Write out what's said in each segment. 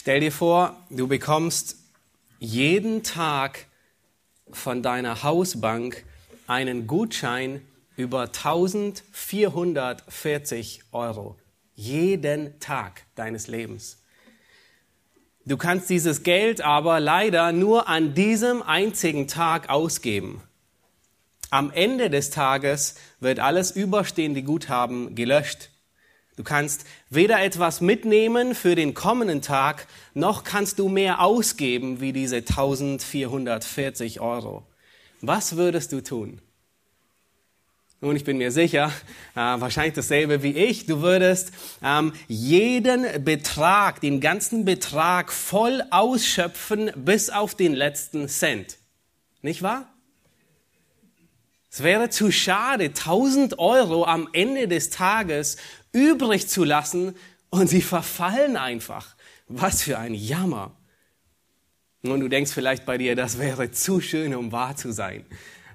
Stell dir vor, du bekommst jeden Tag von deiner Hausbank einen Gutschein über 1440 Euro. Jeden Tag deines Lebens. Du kannst dieses Geld aber leider nur an diesem einzigen Tag ausgeben. Am Ende des Tages wird alles überstehende Guthaben gelöscht. Du kannst weder etwas mitnehmen für den kommenden Tag, noch kannst du mehr ausgeben wie diese 1440 Euro. Was würdest du tun? Nun, ich bin mir sicher, äh, wahrscheinlich dasselbe wie ich. Du würdest ähm, jeden Betrag, den ganzen Betrag voll ausschöpfen bis auf den letzten Cent. Nicht wahr? Es wäre zu schade, 1000 Euro am Ende des Tages übrig zu lassen und sie verfallen einfach. Was für ein Jammer. Und du denkst vielleicht bei dir, das wäre zu schön, um wahr zu sein.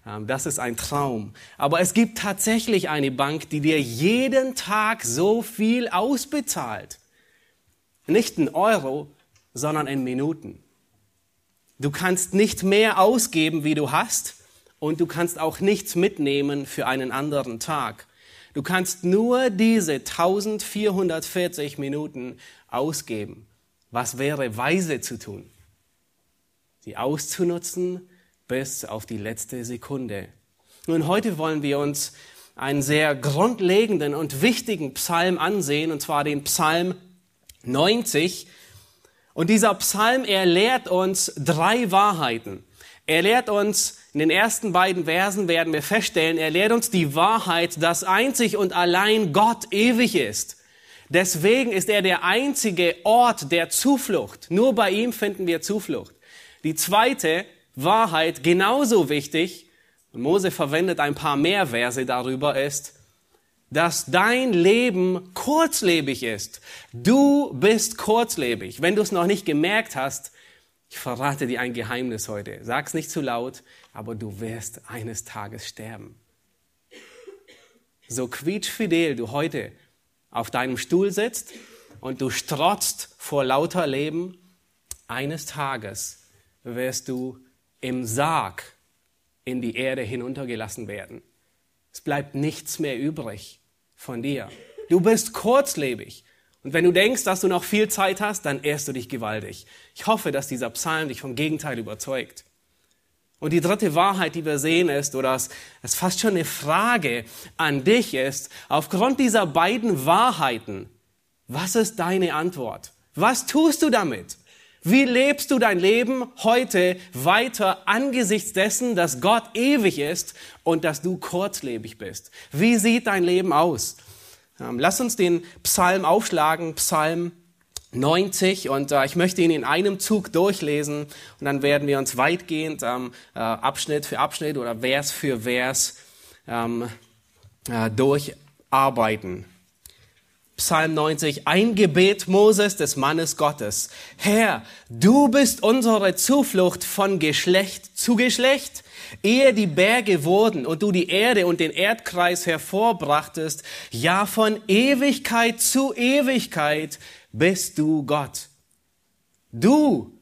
Ähm, das ist ein Traum. Aber es gibt tatsächlich eine Bank, die dir jeden Tag so viel ausbezahlt. Nicht in Euro, sondern in Minuten. Du kannst nicht mehr ausgeben, wie du hast, und du kannst auch nichts mitnehmen für einen anderen Tag. Du kannst nur diese 1440 Minuten ausgeben. Was wäre weise zu tun? Sie auszunutzen bis auf die letzte Sekunde. Nun, heute wollen wir uns einen sehr grundlegenden und wichtigen Psalm ansehen, und zwar den Psalm 90. Und dieser Psalm, er lehrt uns drei Wahrheiten. Er lehrt uns, in den ersten beiden Versen werden wir feststellen, er lehrt uns die Wahrheit, dass einzig und allein Gott ewig ist. Deswegen ist er der einzige Ort der Zuflucht. Nur bei ihm finden wir Zuflucht. Die zweite Wahrheit, genauso wichtig, und Mose verwendet ein paar mehr Verse darüber, ist, dass dein Leben kurzlebig ist. Du bist kurzlebig. Wenn du es noch nicht gemerkt hast, ich verrate dir ein Geheimnis heute. Sag's nicht zu laut, aber du wirst eines Tages sterben. So quietschfidel du heute auf deinem Stuhl sitzt und du strotzt vor lauter Leben, eines Tages wirst du im Sarg in die Erde hinuntergelassen werden. Es bleibt nichts mehr übrig von dir. Du bist kurzlebig. Und wenn du denkst, dass du noch viel Zeit hast, dann ehrst du dich gewaltig. Ich hoffe, dass dieser Psalm dich vom Gegenteil überzeugt. Und die dritte Wahrheit, die wir sehen, ist, oder es ist fast schon eine Frage an dich ist, aufgrund dieser beiden Wahrheiten, was ist deine Antwort? Was tust du damit? Wie lebst du dein Leben heute weiter angesichts dessen, dass Gott ewig ist und dass du kurzlebig bist? Wie sieht dein Leben aus? Ähm, lass uns den Psalm aufschlagen, Psalm 90 und äh, ich möchte ihn in einem Zug durchlesen und dann werden wir uns weitgehend ähm, äh, Abschnitt für Abschnitt oder Vers für Vers ähm, äh, durcharbeiten. Psalm 90, ein Gebet Moses des Mannes Gottes. Herr, du bist unsere Zuflucht von Geschlecht zu Geschlecht. Ehe die Berge wurden und du die Erde und den Erdkreis hervorbrachtest, ja von Ewigkeit zu Ewigkeit bist du Gott. Du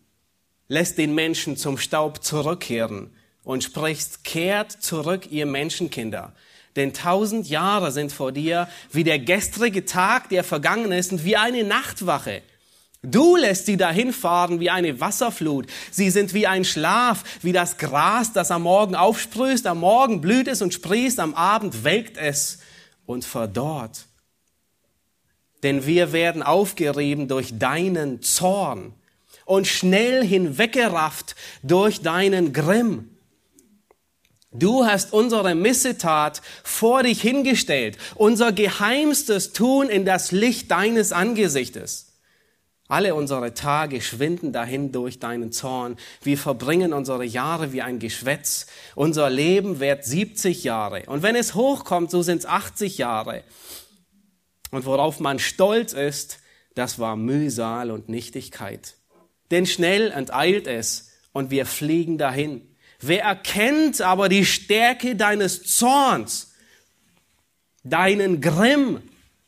lässt den Menschen zum Staub zurückkehren und sprichst, kehrt zurück, ihr Menschenkinder. Denn tausend Jahre sind vor dir wie der gestrige Tag, der vergangen ist, und wie eine Nachtwache. Du lässt sie dahinfahren wie eine Wasserflut. Sie sind wie ein Schlaf, wie das Gras, das am Morgen aufsprüßt. Am Morgen blüht es und sprießt, am Abend welkt es und verdorrt denn wir werden aufgerieben durch deinen Zorn und schnell hinweggerafft durch deinen Grimm. Du hast unsere Missetat vor dich hingestellt, unser geheimstes Tun in das Licht deines Angesichtes. Alle unsere Tage schwinden dahin durch deinen Zorn. Wir verbringen unsere Jahre wie ein Geschwätz. Unser Leben währt 70 Jahre. Und wenn es hochkommt, so sind es 80 Jahre. Und worauf man stolz ist, das war Mühsal und Nichtigkeit. Denn schnell enteilt es und wir fliegen dahin. Wer erkennt aber die Stärke deines Zorns, deinen Grimm,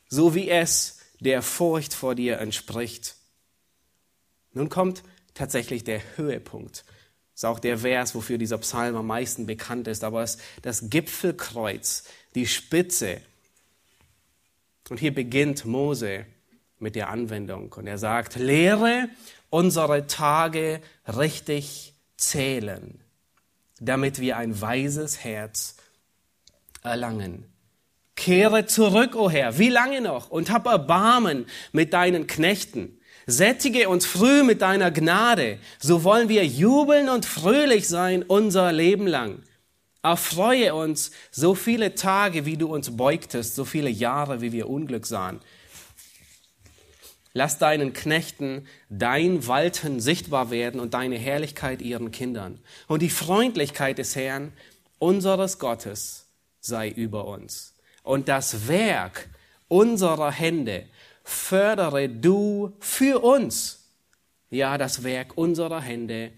so wie es der Furcht vor dir entspricht? Nun kommt tatsächlich der Höhepunkt. Das ist auch der Vers, wofür dieser Psalm am meisten bekannt ist, aber es ist das Gipfelkreuz, die Spitze. Und hier beginnt Mose mit der Anwendung und er sagt, lehre unsere Tage richtig zählen, damit wir ein weises Herz erlangen. Kehre zurück, o oh Herr, wie lange noch? Und hab Erbarmen mit deinen Knechten. Sättige uns früh mit deiner Gnade, so wollen wir jubeln und fröhlich sein unser Leben lang. Erfreue uns so viele Tage, wie du uns beugtest, so viele Jahre, wie wir Unglück sahen. Lass deinen Knechten dein Walten sichtbar werden und deine Herrlichkeit ihren Kindern. Und die Freundlichkeit des Herrn, unseres Gottes, sei über uns. Und das Werk unserer Hände fördere du für uns. Ja, das Werk unserer Hände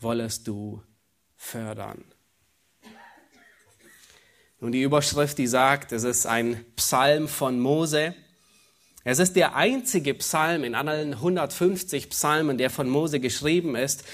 wollest du fördern. Nun die Überschrift, die sagt, es ist ein Psalm von Mose. Es ist der einzige Psalm in allen 150 Psalmen, der von Mose geschrieben ist,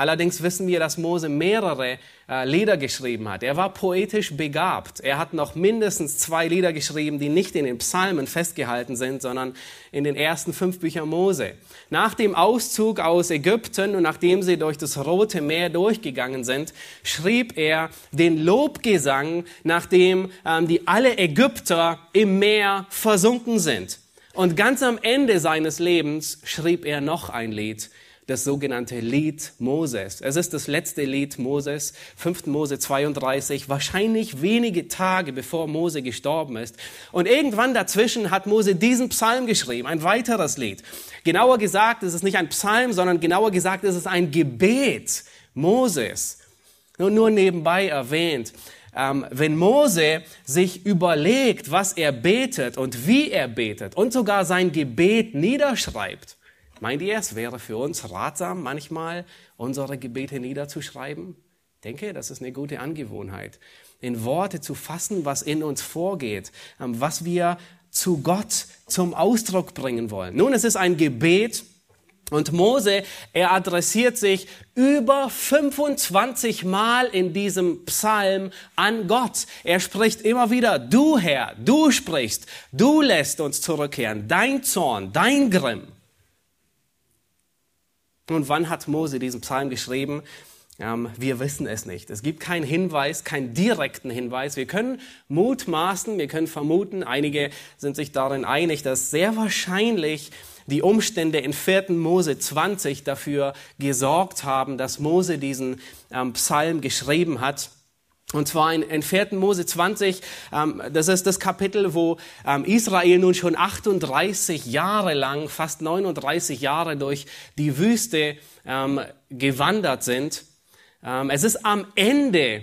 Allerdings wissen wir, dass Mose mehrere äh, Lieder geschrieben hat. Er war poetisch begabt. Er hat noch mindestens zwei Lieder geschrieben, die nicht in den Psalmen festgehalten sind, sondern in den ersten fünf Büchern Mose. Nach dem Auszug aus Ägypten und nachdem sie durch das Rote Meer durchgegangen sind, schrieb er den Lobgesang, nachdem ähm, die alle Ägypter im Meer versunken sind. Und ganz am Ende seines Lebens schrieb er noch ein Lied, das sogenannte Lied Moses. Es ist das letzte Lied Moses, 5. Mose 32, wahrscheinlich wenige Tage bevor Mose gestorben ist. Und irgendwann dazwischen hat Mose diesen Psalm geschrieben, ein weiteres Lied. Genauer gesagt, es ist nicht ein Psalm, sondern genauer gesagt, es ist ein Gebet Moses. Nur, nur nebenbei erwähnt. Ähm, wenn Mose sich überlegt, was er betet und wie er betet und sogar sein Gebet niederschreibt, Meint ihr, es wäre für uns ratsam, manchmal unsere Gebete niederzuschreiben? Ich denke, das ist eine gute Angewohnheit. In Worte zu fassen, was in uns vorgeht, ähm, was wir zu Gott zum Ausdruck bringen wollen. Nun, es ist ein Gebet, und Mose, er adressiert sich über 25 Mal in diesem Psalm an Gott. Er spricht immer wieder, du Herr, du sprichst, du lässt uns zurückkehren, dein Zorn, dein Grimm. Und wann hat Mose diesen Psalm geschrieben? Ähm, wir wissen es nicht. Es gibt keinen Hinweis, keinen direkten Hinweis. Wir können mutmaßen, wir können vermuten, einige sind sich darin einig, dass sehr wahrscheinlich die Umstände in 4. Mose 20 dafür gesorgt haben, dass Mose diesen ähm, Psalm geschrieben hat. Und zwar in, in 4. Mose 20, ähm, das ist das Kapitel, wo ähm, Israel nun schon 38 Jahre lang, fast 39 Jahre durch die Wüste ähm, gewandert sind. Ähm, es ist am Ende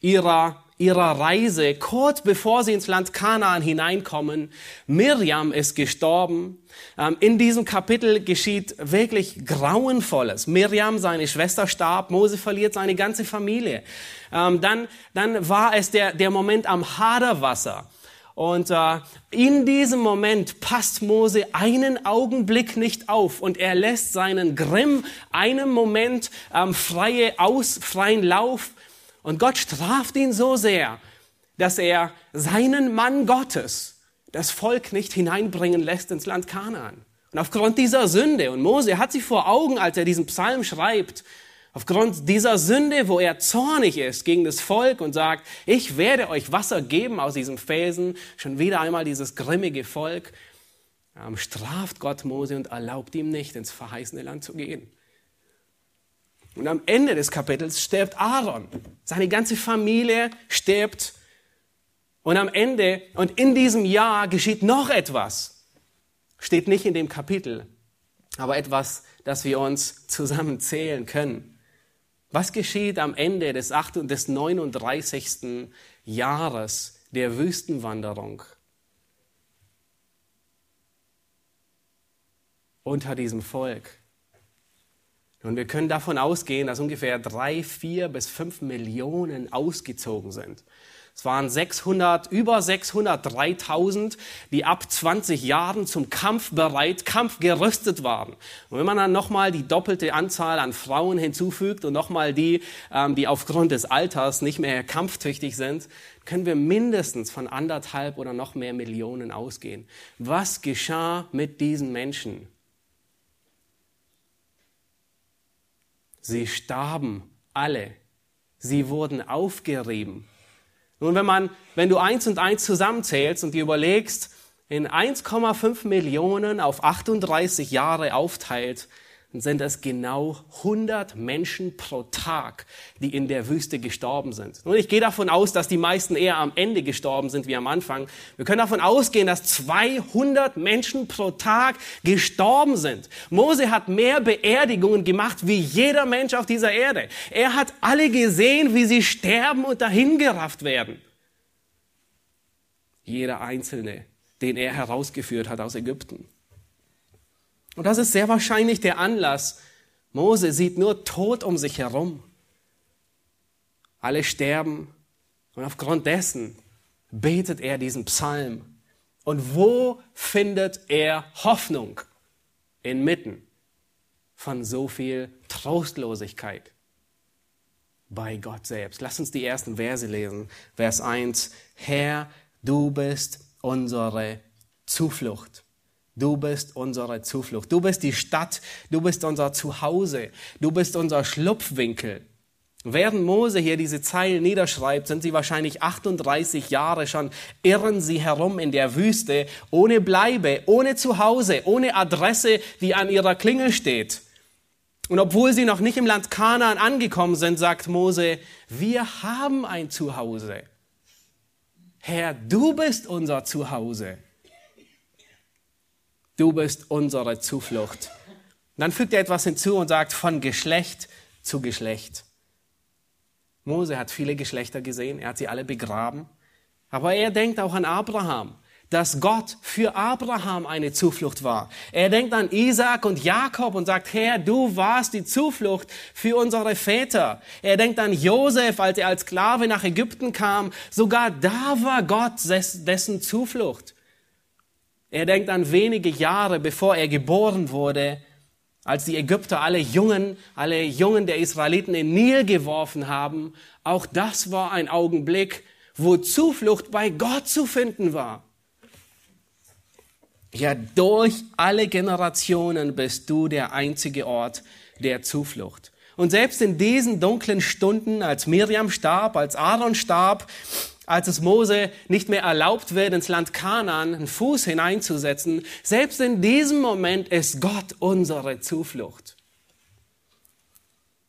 ihrer ihrer Reise, kurz bevor sie ins Land Kanaan hineinkommen. Miriam ist gestorben. Ähm, in diesem Kapitel geschieht wirklich Grauenvolles. Miriam, seine Schwester, starb. Mose verliert seine ganze Familie. Ähm, dann, dann war es der, der Moment am Haderwasser. Und äh, in diesem Moment passt Mose einen Augenblick nicht auf und er lässt seinen Grimm einen Moment ähm, freie aus, freien Lauf und Gott straft ihn so sehr, dass er seinen Mann Gottes, das Volk nicht hineinbringen lässt ins Land Kanaan. Und aufgrund dieser Sünde, und Mose hat sie vor Augen, als er diesen Psalm schreibt, aufgrund dieser Sünde, wo er zornig ist gegen das Volk und sagt, ich werde euch Wasser geben aus diesem Felsen, schon wieder einmal dieses grimmige Volk, ähm, straft Gott Mose und erlaubt ihm nicht, ins verheißene Land zu gehen. Und am Ende des Kapitels stirbt Aaron. Seine ganze Familie stirbt. Und am Ende und in diesem Jahr geschieht noch etwas. Steht nicht in dem Kapitel, aber etwas, das wir uns zusammen zählen können. Was geschieht am Ende des, 8. und des 39. Jahres der Wüstenwanderung? Unter diesem Volk. Und wir können davon ausgehen, dass ungefähr drei, vier bis fünf Millionen ausgezogen sind. Es waren 600, über 600, 3000, die ab 20 Jahren zum Kampf bereit, kampfgerüstet waren. Und wenn man dann nochmal die doppelte Anzahl an Frauen hinzufügt und nochmal die, ähm, die aufgrund des Alters nicht mehr kampftüchtig sind, können wir mindestens von anderthalb oder noch mehr Millionen ausgehen. Was geschah mit diesen Menschen? Sie starben alle. Sie wurden aufgerieben. Nun, wenn man, wenn du eins und eins zusammenzählst und dir überlegst, in 1,5 Millionen auf 38 Jahre aufteilt, sind es genau 100 Menschen pro Tag, die in der Wüste gestorben sind. Und ich gehe davon aus, dass die meisten eher am Ende gestorben sind wie am Anfang. Wir können davon ausgehen, dass 200 Menschen pro Tag gestorben sind. Mose hat mehr Beerdigungen gemacht wie jeder Mensch auf dieser Erde. Er hat alle gesehen, wie sie sterben und dahingerafft werden. Jeder Einzelne, den er herausgeführt hat aus Ägypten. Und das ist sehr wahrscheinlich der Anlass. Mose sieht nur Tod um sich herum. Alle sterben und aufgrund dessen betet er diesen Psalm. Und wo findet er Hoffnung? Inmitten von so viel Trostlosigkeit bei Gott selbst. Lass uns die ersten Verse lesen. Vers 1. Herr, du bist unsere Zuflucht. Du bist unsere Zuflucht. Du bist die Stadt. Du bist unser Zuhause. Du bist unser Schlupfwinkel. Während Mose hier diese Zeilen niederschreibt, sind sie wahrscheinlich 38 Jahre schon, irren sie herum in der Wüste, ohne Bleibe, ohne Zuhause, ohne Adresse, die an ihrer Klingel steht. Und obwohl sie noch nicht im Land Kanaan angekommen sind, sagt Mose, wir haben ein Zuhause. Herr, du bist unser Zuhause. Du bist unsere Zuflucht. dann fügt er etwas hinzu und sagt, von Geschlecht zu Geschlecht. Mose hat viele Geschlechter gesehen, er hat sie alle begraben. Aber er denkt auch an Abraham, dass Gott für Abraham eine Zuflucht war. Er denkt an Isaac und Jakob und sagt, Herr, du warst die Zuflucht für unsere Väter. Er denkt an Josef, als er als Sklave nach Ägypten kam. Sogar da war Gott dessen Zuflucht. Er denkt an wenige Jahre, bevor er geboren wurde, als die Ägypter alle Jungen, alle Jungen der Israeliten in Nil geworfen haben. Auch das war ein Augenblick, wo Zuflucht bei Gott zu finden war. Ja, durch alle Generationen bist du der einzige Ort der Zuflucht. Und selbst in diesen dunklen Stunden, als Miriam starb, als Aaron starb, als es Mose nicht mehr erlaubt wird, ins Land Kanaan einen Fuß hineinzusetzen, selbst in diesem Moment ist Gott unsere Zuflucht.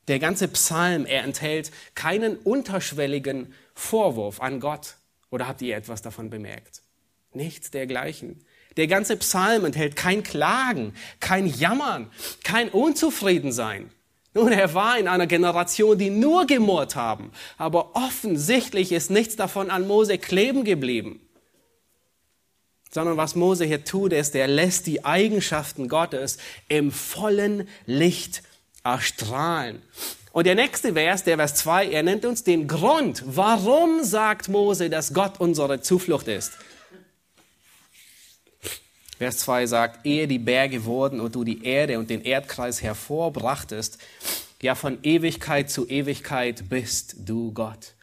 Der ganze Psalm, er enthält keinen unterschwelligen Vorwurf an Gott. Oder habt ihr etwas davon bemerkt? Nichts dergleichen. Der ganze Psalm enthält kein Klagen, kein Jammern, kein Unzufriedensein. Nun, er war in einer Generation, die nur gemurrt haben, aber offensichtlich ist nichts davon an Mose kleben geblieben. Sondern was Mose hier tut, ist, er lässt die Eigenschaften Gottes im vollen Licht erstrahlen. Und der nächste Vers, der Vers 2, er nennt uns den Grund. Warum sagt Mose, dass Gott unsere Zuflucht ist? Vers 2 sagt, ehe die Berge wurden und du die Erde und den Erdkreis hervorbrachtest, ja von Ewigkeit zu Ewigkeit bist du Gott.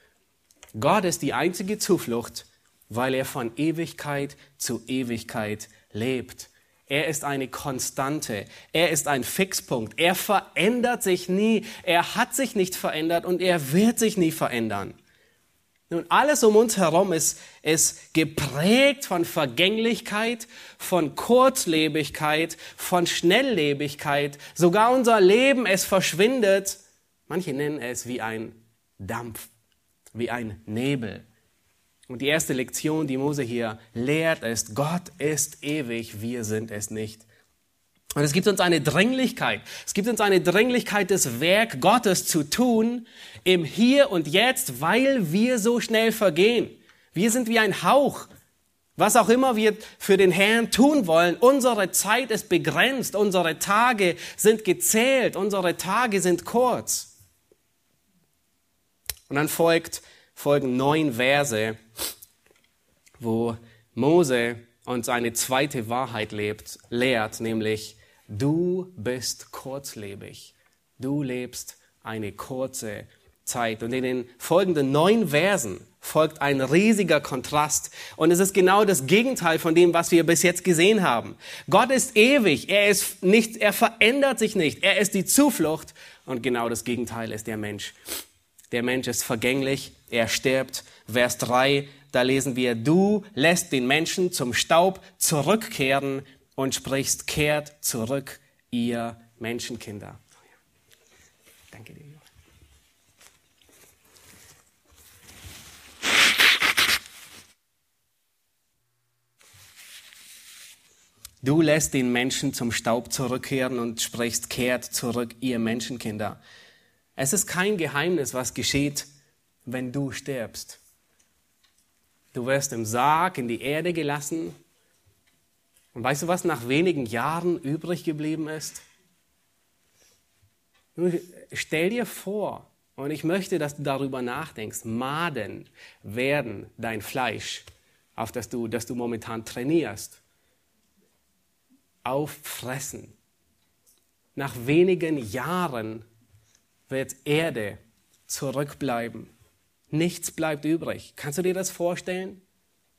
Gott ist die einzige Zuflucht, weil er von Ewigkeit zu Ewigkeit lebt. Er ist eine Konstante. Er ist ein Fixpunkt. Er verändert sich nie. Er hat sich nicht verändert und er wird sich nie verändern. Nun, alles um uns herum ist, ist geprägt von Vergänglichkeit, von Kurzlebigkeit, von Schnelllebigkeit. Sogar unser Leben, es verschwindet. Manche nennen es wie ein Dampf, wie ein Nebel. Und die erste Lektion, die Mose hier lehrt, ist, Gott ist ewig, wir sind es nicht. Und es gibt uns eine Dringlichkeit. Es gibt uns eine Dringlichkeit, das Werk Gottes zu tun im Hier und Jetzt, weil wir so schnell vergehen. Wir sind wie ein Hauch. Was auch immer wir für den Herrn tun wollen, unsere Zeit ist begrenzt, unsere Tage sind gezählt, unsere Tage sind kurz. Und dann folgt folgen neun Verse, wo Mose uns eine zweite Wahrheit lebt, lehrt, nämlich du bist kurzlebig. Du lebst eine kurze Zeit. Und in den folgenden neun Versen folgt ein riesiger Kontrast. Und es ist genau das Gegenteil von dem, was wir bis jetzt gesehen haben. Gott ist ewig. Er ist nicht, er verändert sich nicht. Er ist die Zuflucht. Und genau das Gegenteil ist der Mensch. Der Mensch ist vergänglich. Er stirbt. Vers 3, da lesen wir, du lässt den Menschen zum Staub zurückkehren und sprichst, kehrt zurück, ihr Menschenkinder. Danke dir. Du lässt den Menschen zum Staub zurückkehren und sprichst, kehrt zurück, ihr Menschenkinder. Es ist kein Geheimnis, was geschieht, wenn du stirbst. Du wirst im Sarg in die Erde gelassen. Und weißt du, was nach wenigen Jahren übrig geblieben ist? Nun, stell dir vor, und ich möchte, dass du darüber nachdenkst, Maden werden dein Fleisch, auf das du, das du momentan trainierst auffressen. Nach wenigen Jahren wird Erde zurückbleiben. Nichts bleibt übrig. Kannst du dir das vorstellen?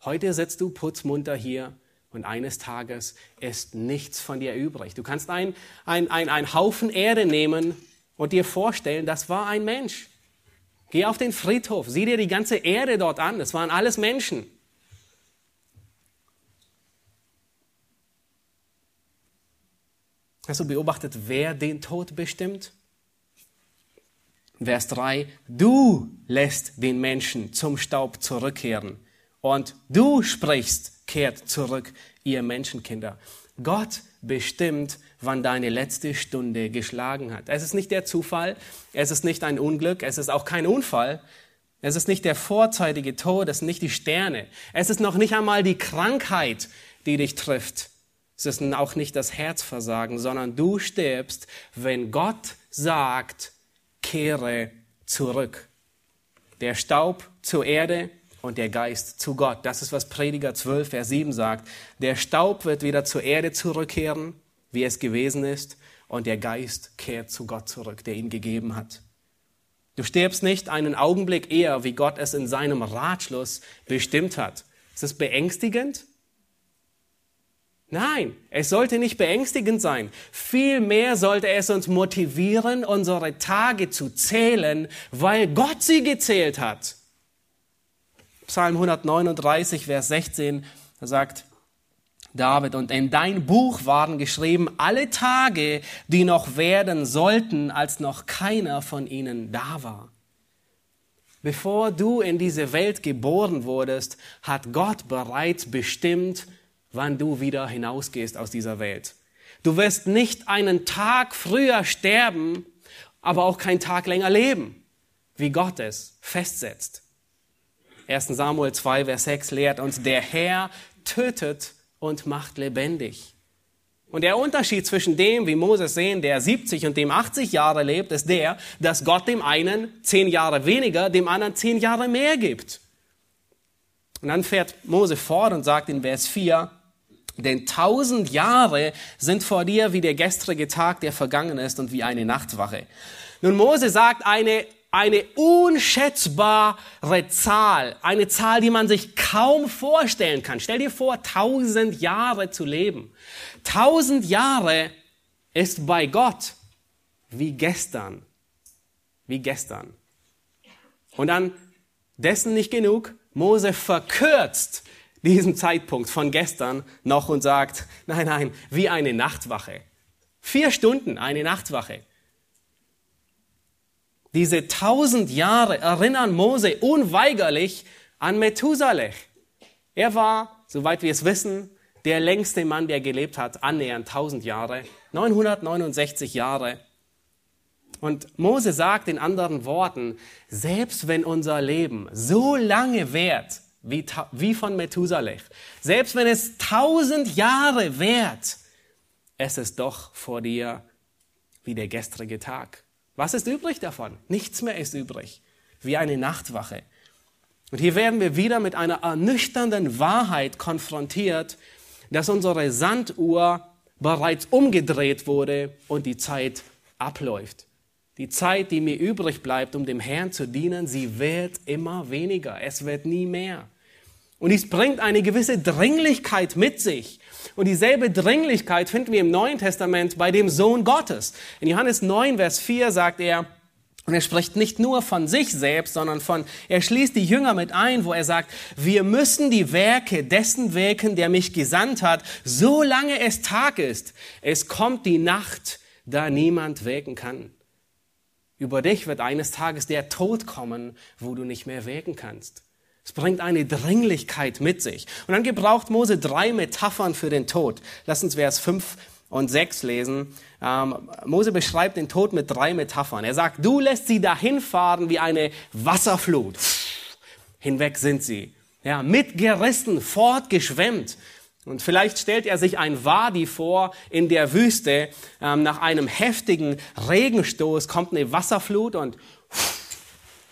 Heute sitzt du putzmunter hier und eines Tages ist nichts von dir übrig. Du kannst einen ein, ein Haufen Erde nehmen und dir vorstellen, das war ein Mensch. Geh auf den Friedhof, sieh dir die ganze Erde dort an. Das waren alles Menschen. Hast du beobachtet, wer den Tod bestimmt? Vers 3, du lässt den Menschen zum Staub zurückkehren und du sprichst, kehrt zurück, ihr Menschenkinder. Gott bestimmt, wann deine letzte Stunde geschlagen hat. Es ist nicht der Zufall, es ist nicht ein Unglück, es ist auch kein Unfall, es ist nicht der vorzeitige Tod, es sind nicht die Sterne, es ist noch nicht einmal die Krankheit, die dich trifft. Es ist auch nicht das Herzversagen, sondern du stirbst, wenn Gott sagt, kehre zurück. Der Staub zur Erde und der Geist zu Gott. Das ist, was Prediger 12, Vers 7 sagt. Der Staub wird wieder zur Erde zurückkehren, wie es gewesen ist, und der Geist kehrt zu Gott zurück, der ihn gegeben hat. Du stirbst nicht einen Augenblick eher, wie Gott es in seinem Ratschluss bestimmt hat. Ist es beängstigend? Nein, es sollte nicht beängstigend sein. Vielmehr sollte es uns motivieren, unsere Tage zu zählen, weil Gott sie gezählt hat. Psalm 139, Vers 16 sagt David, und in dein Buch waren geschrieben alle Tage, die noch werden sollten, als noch keiner von ihnen da war. Bevor du in diese Welt geboren wurdest, hat Gott bereits bestimmt, wann du wieder hinausgehst aus dieser Welt. Du wirst nicht einen Tag früher sterben, aber auch keinen Tag länger leben, wie Gott es festsetzt. 1 Samuel 2, Vers 6 lehrt uns, der Herr tötet und macht lebendig. Und der Unterschied zwischen dem, wie Moses sehen, der 70 und dem 80 Jahre lebt, ist der, dass Gott dem einen zehn Jahre weniger, dem anderen zehn Jahre mehr gibt. Und dann fährt Mose fort und sagt in Vers 4, denn tausend Jahre sind vor dir wie der gestrige Tag, der vergangen ist und wie eine Nachtwache. Nun, Mose sagt eine, eine unschätzbare Zahl, eine Zahl, die man sich kaum vorstellen kann. Stell dir vor, tausend Jahre zu leben. Tausend Jahre ist bei Gott wie gestern. Wie gestern. Und dann dessen nicht genug. Mose verkürzt diesen Zeitpunkt von gestern noch und sagt, nein, nein, wie eine Nachtwache. Vier Stunden eine Nachtwache. Diese tausend Jahre erinnern Mose unweigerlich an Methusalech. Er war, soweit wir es wissen, der längste Mann, der gelebt hat, annähernd tausend Jahre, 969 Jahre. Und Mose sagt in anderen Worten, selbst wenn unser Leben so lange währt, wie, wie von Methusalech. Selbst wenn es tausend Jahre währt, es ist doch vor dir wie der gestrige Tag. Was ist übrig davon? Nichts mehr ist übrig, wie eine Nachtwache. Und hier werden wir wieder mit einer ernüchternden Wahrheit konfrontiert, dass unsere Sanduhr bereits umgedreht wurde und die Zeit abläuft. Die Zeit, die mir übrig bleibt, um dem Herrn zu dienen, sie wird immer weniger. Es wird nie mehr. Und dies bringt eine gewisse Dringlichkeit mit sich. Und dieselbe Dringlichkeit finden wir im Neuen Testament bei dem Sohn Gottes. In Johannes 9, Vers 4 sagt er, und er spricht nicht nur von sich selbst, sondern von, er schließt die Jünger mit ein, wo er sagt, wir müssen die Werke dessen wirken, der mich gesandt hat, solange es Tag ist. Es kommt die Nacht, da niemand wirken kann. Über dich wird eines Tages der Tod kommen, wo du nicht mehr wirken kannst. Es bringt eine Dringlichkeit mit sich. Und dann gebraucht Mose drei Metaphern für den Tod. Lass uns Vers 5 und 6 lesen. Ähm, Mose beschreibt den Tod mit drei Metaphern. Er sagt, du lässt sie dahin fahren wie eine Wasserflut. Hinweg sind sie. Ja, mitgerissen, fortgeschwemmt. Und vielleicht stellt er sich ein Wadi vor in der Wüste. Ähm, nach einem heftigen Regenstoß kommt eine Wasserflut und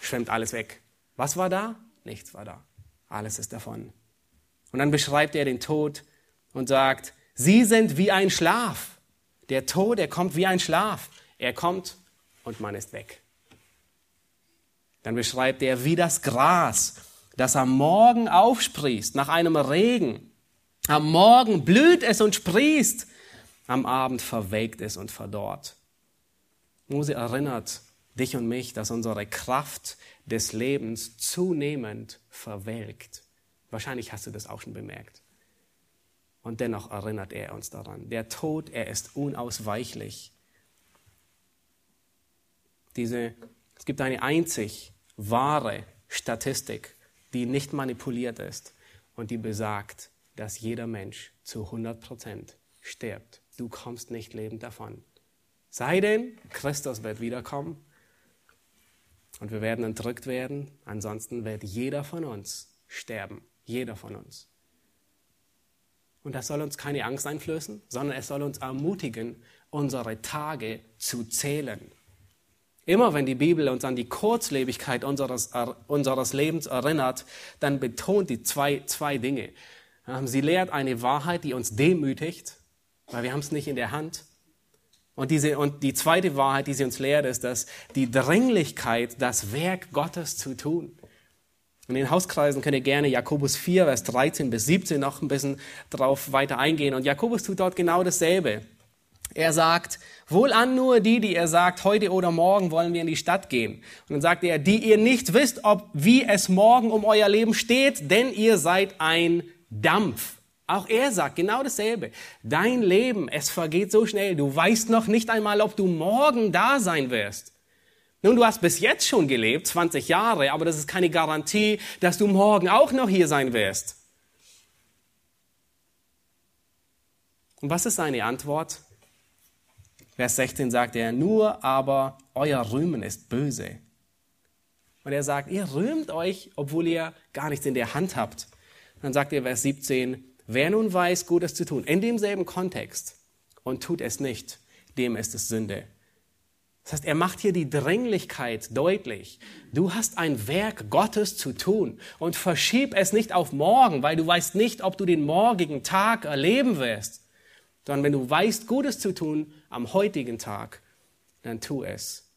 schwemmt alles weg. Was war da? Nichts war da. Alles ist davon. Und dann beschreibt er den Tod und sagt, sie sind wie ein Schlaf. Der Tod, er kommt wie ein Schlaf. Er kommt und man ist weg. Dann beschreibt er wie das Gras, das am Morgen aufsprießt nach einem Regen. Am Morgen blüht es und sprießt, am Abend verwelkt es und verdorrt. Mose erinnert dich und mich, dass unsere Kraft des Lebens zunehmend verwelkt. Wahrscheinlich hast du das auch schon bemerkt. Und dennoch erinnert er uns daran. Der Tod, er ist unausweichlich. Diese, es gibt eine einzig wahre Statistik, die nicht manipuliert ist und die besagt, dass jeder Mensch zu 100 Prozent stirbt. Du kommst nicht lebend davon. Sei denn, Christus wird wiederkommen und wir werden entrückt werden. Ansonsten wird jeder von uns sterben. Jeder von uns. Und das soll uns keine Angst einflößen, sondern es soll uns ermutigen, unsere Tage zu zählen. Immer wenn die Bibel uns an die Kurzlebigkeit unseres, unseres Lebens erinnert, dann betont die zwei, zwei Dinge. Sie lehrt eine Wahrheit, die uns demütigt, weil wir haben es nicht in der Hand. Und, diese, und die zweite Wahrheit, die sie uns lehrt, ist, dass die Dringlichkeit, das Werk Gottes zu tun. In den Hauskreisen könnt ihr gerne Jakobus 4, Vers 13 bis 17 noch ein bisschen drauf weiter eingehen. Und Jakobus tut dort genau dasselbe. Er sagt, wohlan nur die, die er sagt, heute oder morgen wollen wir in die Stadt gehen. Und dann sagt er, die ihr nicht wisst, ob, wie es morgen um euer Leben steht, denn ihr seid ein Dampf. Auch er sagt genau dasselbe. Dein Leben, es vergeht so schnell. Du weißt noch nicht einmal, ob du morgen da sein wirst. Nun, du hast bis jetzt schon gelebt, 20 Jahre, aber das ist keine Garantie, dass du morgen auch noch hier sein wirst. Und was ist seine Antwort? Vers 16 sagt er, nur aber euer Rühmen ist böse. Und er sagt, ihr rühmt euch, obwohl ihr gar nichts in der Hand habt. Dann sagt er Vers 17, wer nun weiß, Gutes zu tun, in demselben Kontext und tut es nicht, dem ist es Sünde. Das heißt, er macht hier die Dringlichkeit deutlich. Du hast ein Werk Gottes zu tun und verschieb es nicht auf morgen, weil du weißt nicht, ob du den morgigen Tag erleben wirst. Sondern wenn du weißt, Gutes zu tun am heutigen Tag, dann tu es.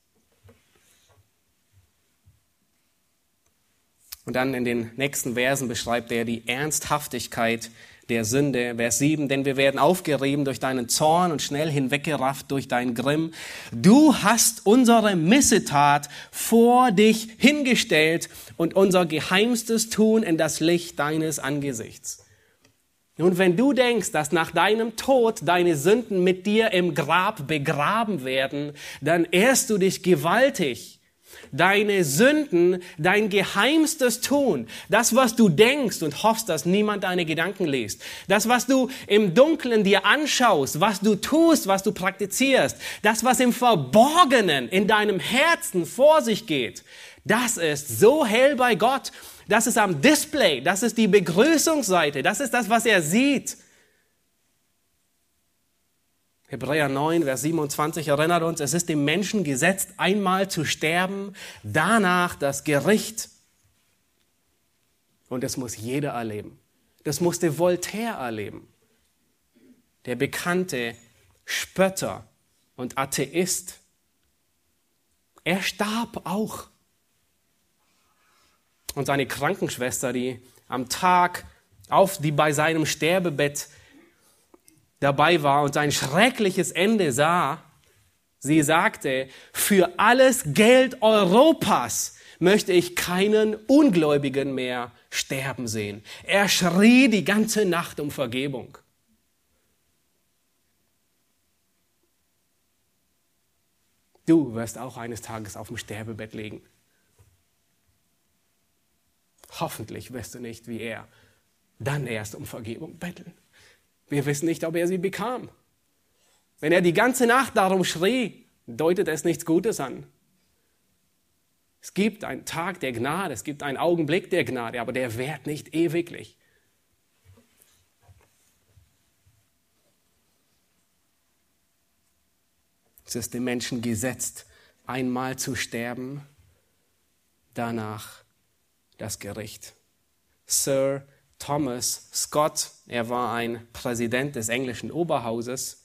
Und dann in den nächsten Versen beschreibt er die Ernsthaftigkeit der Sünde. Vers 7, denn wir werden aufgerieben durch deinen Zorn und schnell hinweggerafft durch deinen Grimm. Du hast unsere Missetat vor dich hingestellt und unser geheimstes Tun in das Licht deines Angesichts. Nun, wenn du denkst, dass nach deinem Tod deine Sünden mit dir im Grab begraben werden, dann ehrst du dich gewaltig deine Sünden, dein geheimstes Tun, das, was du denkst und hoffst, dass niemand deine Gedanken liest, das, was du im Dunkeln dir anschaust, was du tust, was du praktizierst, das, was im Verborgenen in deinem Herzen vor sich geht, das ist so hell bei Gott. Das ist am Display, das ist die Begrüßungsseite, das ist das, was er sieht. Hebräer 9, Vers 27 erinnert uns, es ist dem Menschen gesetzt, einmal zu sterben, danach das Gericht. Und das muss jeder erleben. Das musste Voltaire erleben. Der bekannte Spötter und Atheist. Er starb auch. Und seine Krankenschwester, die am Tag auf, die bei seinem Sterbebett dabei war und sein schreckliches Ende sah, sie sagte, für alles Geld Europas möchte ich keinen Ungläubigen mehr sterben sehen. Er schrie die ganze Nacht um Vergebung. Du wirst auch eines Tages auf dem Sterbebett liegen. Hoffentlich wirst du nicht wie er dann erst um Vergebung betteln. Wir wissen nicht, ob er sie bekam. Wenn er die ganze Nacht darum schrie, deutet es nichts Gutes an. Es gibt einen Tag der Gnade, es gibt einen Augenblick der Gnade, aber der währt nicht ewiglich. Es ist dem Menschen gesetzt, einmal zu sterben, danach das Gericht. Sir Thomas Scott, er war ein Präsident des englischen Oberhauses,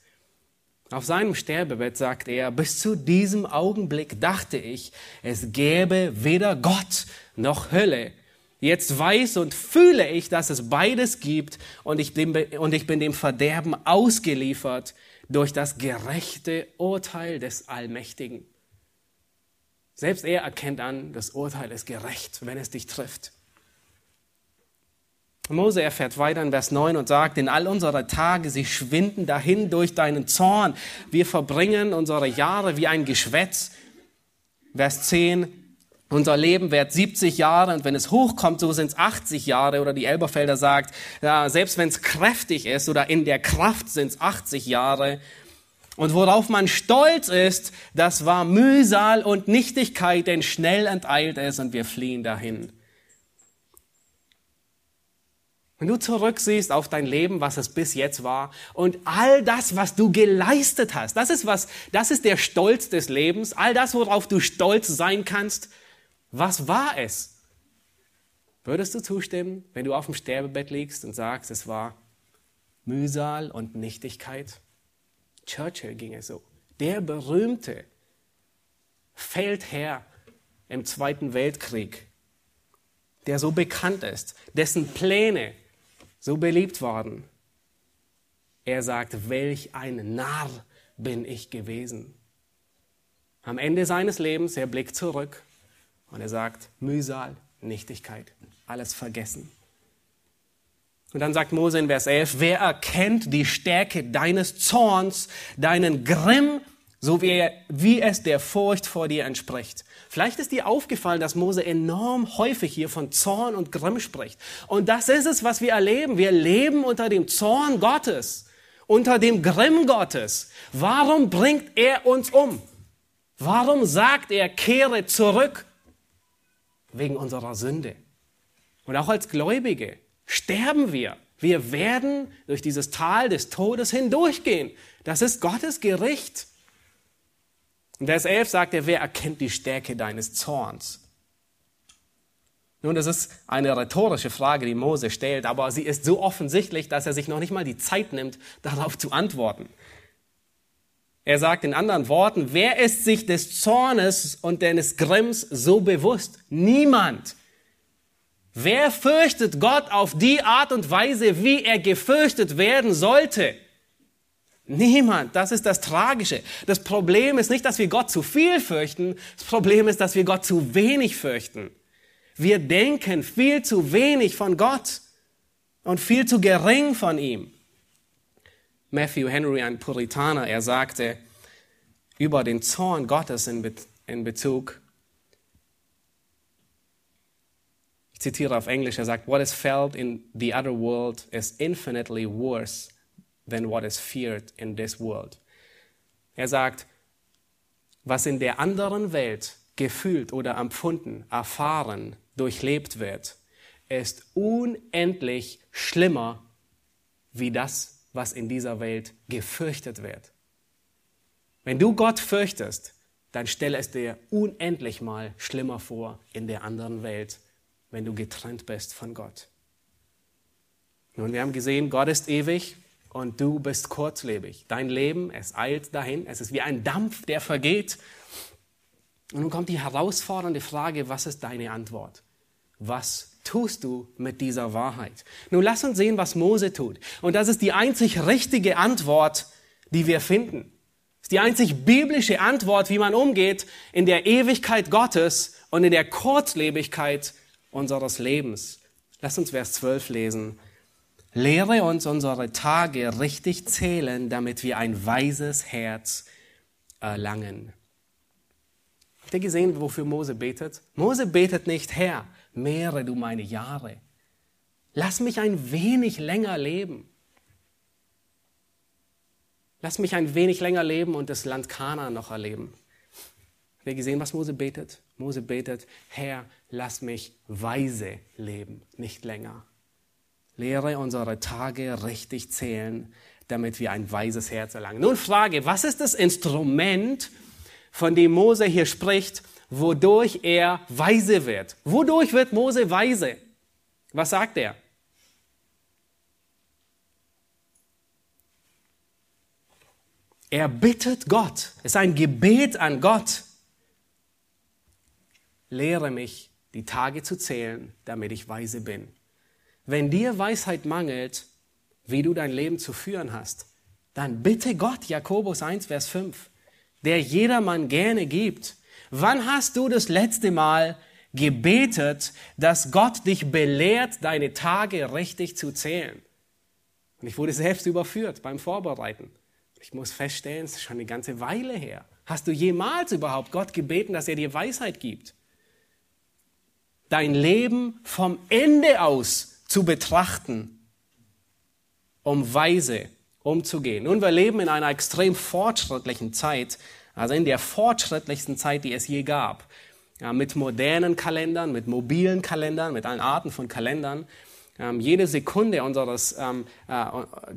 auf seinem Sterbebett sagt er, bis zu diesem Augenblick dachte ich, es gäbe weder Gott noch Hölle. Jetzt weiß und fühle ich, dass es beides gibt und ich bin, und ich bin dem Verderben ausgeliefert durch das gerechte Urteil des Allmächtigen. Selbst er erkennt an, das Urteil ist gerecht, wenn es dich trifft. Mose erfährt weiter in Vers 9 und sagt, in all unsere Tage, sie schwinden dahin durch deinen Zorn. Wir verbringen unsere Jahre wie ein Geschwätz. Vers 10, unser Leben währt 70 Jahre und wenn es hochkommt, so sind es 80 Jahre. Oder die Elberfelder sagt, ja, selbst wenn es kräftig ist oder in der Kraft sind es 80 Jahre. Und worauf man stolz ist, das war Mühsal und Nichtigkeit, denn schnell enteilt es und wir fliehen dahin. Wenn du zurücksiehst auf dein Leben, was es bis jetzt war und all das, was du geleistet hast, das ist was, das ist der Stolz des Lebens, all das, worauf du stolz sein kannst, was war es? Würdest du zustimmen, wenn du auf dem Sterbebett liegst und sagst, es war Mühsal und Nichtigkeit? Churchill ging es so. Der berühmte Feldherr im Zweiten Weltkrieg, der so bekannt ist, dessen Pläne so beliebt worden. Er sagt, welch ein Narr bin ich gewesen. Am Ende seines Lebens, er blickt zurück und er sagt, Mühsal, Nichtigkeit, alles vergessen. Und dann sagt Mose in Vers 11, wer erkennt die Stärke deines Zorns, deinen Grimm, so wie, er, wie es der Furcht vor dir entspricht. Vielleicht ist dir aufgefallen, dass Mose enorm häufig hier von Zorn und Grimm spricht. Und das ist es, was wir erleben. Wir leben unter dem Zorn Gottes, unter dem Grimm Gottes. Warum bringt er uns um? Warum sagt er, kehre zurück? Wegen unserer Sünde. Und auch als Gläubige sterben wir. Wir werden durch dieses Tal des Todes hindurchgehen. Das ist Gottes Gericht. In Vers 11 sagt er, wer erkennt die Stärke deines Zorns? Nun, das ist eine rhetorische Frage, die Mose stellt, aber sie ist so offensichtlich, dass er sich noch nicht mal die Zeit nimmt, darauf zu antworten. Er sagt in anderen Worten, wer ist sich des Zornes und deines Grimms so bewusst? Niemand. Wer fürchtet Gott auf die Art und Weise, wie er gefürchtet werden sollte? Niemand. Das ist das Tragische. Das Problem ist nicht, dass wir Gott zu viel fürchten. Das Problem ist, dass wir Gott zu wenig fürchten. Wir denken viel zu wenig von Gott und viel zu gering von ihm. Matthew Henry, ein Puritaner, er sagte über den Zorn Gottes in, Be in Bezug, ich zitiere auf Englisch, er sagt, what is felt in the other world is infinitely worse than what is feared in this world. Er sagt, was in der anderen Welt gefühlt oder empfunden, erfahren, durchlebt wird, ist unendlich schlimmer wie das, was in dieser Welt gefürchtet wird. Wenn du Gott fürchtest, dann stelle es dir unendlich mal schlimmer vor in der anderen Welt, wenn du getrennt bist von Gott. Nun, wir haben gesehen, Gott ist ewig und du bist kurzlebig. Dein Leben, es eilt dahin, es ist wie ein Dampf, der vergeht. Und nun kommt die herausfordernde Frage, was ist deine Antwort? Was tust du mit dieser Wahrheit? Nun lass uns sehen, was Mose tut. Und das ist die einzig richtige Antwort, die wir finden. Das ist die einzig biblische Antwort, wie man umgeht in der Ewigkeit Gottes und in der Kurzlebigkeit unseres Lebens. Lass uns Vers 12 lesen. Lehre uns unsere Tage richtig zählen, damit wir ein weises Herz erlangen. Habt ihr gesehen, wofür Mose betet? Mose betet nicht, Herr, mehre du meine Jahre. Lass mich ein wenig länger leben. Lass mich ein wenig länger leben und das Land Kana noch erleben. Habt ihr gesehen, was Mose betet? Mose betet, Herr, lass mich weise leben, nicht länger. Lehre unsere Tage richtig zählen, damit wir ein weises Herz erlangen. Nun Frage, was ist das Instrument, von dem Mose hier spricht, wodurch er weise wird? Wodurch wird Mose weise? Was sagt er? Er bittet Gott. Es ist ein Gebet an Gott. Lehre mich, die Tage zu zählen, damit ich weise bin. Wenn dir Weisheit mangelt, wie du dein Leben zu führen hast, dann bitte Gott, Jakobus 1, Vers 5, der jedermann gerne gibt. Wann hast du das letzte Mal gebetet, dass Gott dich belehrt, deine Tage richtig zu zählen? Und ich wurde selbst überführt beim Vorbereiten. Ich muss feststellen, es ist schon eine ganze Weile her. Hast du jemals überhaupt Gott gebeten, dass er dir Weisheit gibt? Dein Leben vom Ende aus zu betrachten, um weise umzugehen. Nun, wir leben in einer extrem fortschrittlichen Zeit, also in der fortschrittlichsten Zeit, die es je gab. Ja, mit modernen Kalendern, mit mobilen Kalendern, mit allen Arten von Kalendern. Ähm, jede Sekunde unseres ähm, äh,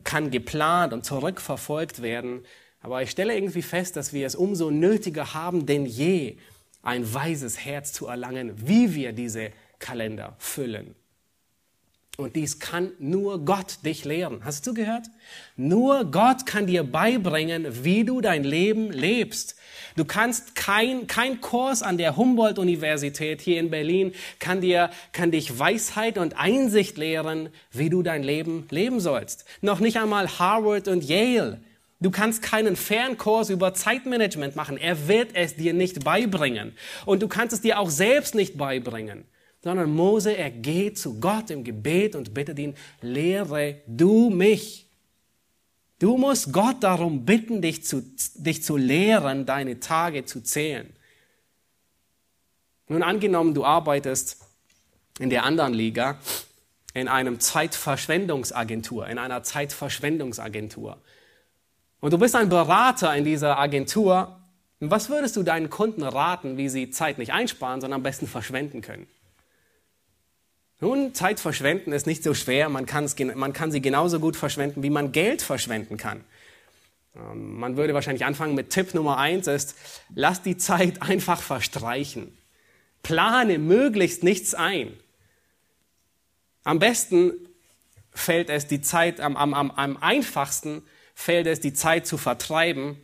kann geplant und zurückverfolgt werden. Aber ich stelle irgendwie fest, dass wir es umso nötiger haben denn je, ein weises Herz zu erlangen, wie wir diese Kalender füllen. Und dies kann nur Gott dich lehren. Hast du gehört? Nur Gott kann dir beibringen, wie du dein Leben lebst. Du kannst kein, kein Kurs an der Humboldt-Universität hier in Berlin kann dir, kann dich Weisheit und Einsicht lehren, wie du dein Leben leben sollst. Noch nicht einmal Harvard und Yale. Du kannst keinen Fernkurs über Zeitmanagement machen. Er wird es dir nicht beibringen. Und du kannst es dir auch selbst nicht beibringen sondern Mose, er geht zu Gott im Gebet und bittet ihn, lehre du mich. Du musst Gott darum bitten, dich zu, dich zu lehren, deine Tage zu zählen. Nun angenommen, du arbeitest in der anderen Liga, in einem Zeitverschwendungsagentur, in einer Zeitverschwendungsagentur. Und du bist ein Berater in dieser Agentur. Was würdest du deinen Kunden raten, wie sie Zeit nicht einsparen, sondern am besten verschwenden können? Nun, Zeit verschwenden ist nicht so schwer. Man, man kann sie genauso gut verschwenden, wie man Geld verschwenden kann. Ähm, man würde wahrscheinlich anfangen mit Tipp Nummer eins ist, lass die Zeit einfach verstreichen. Plane möglichst nichts ein. Am besten fällt es die Zeit, am, am, am einfachsten fällt es die Zeit zu vertreiben,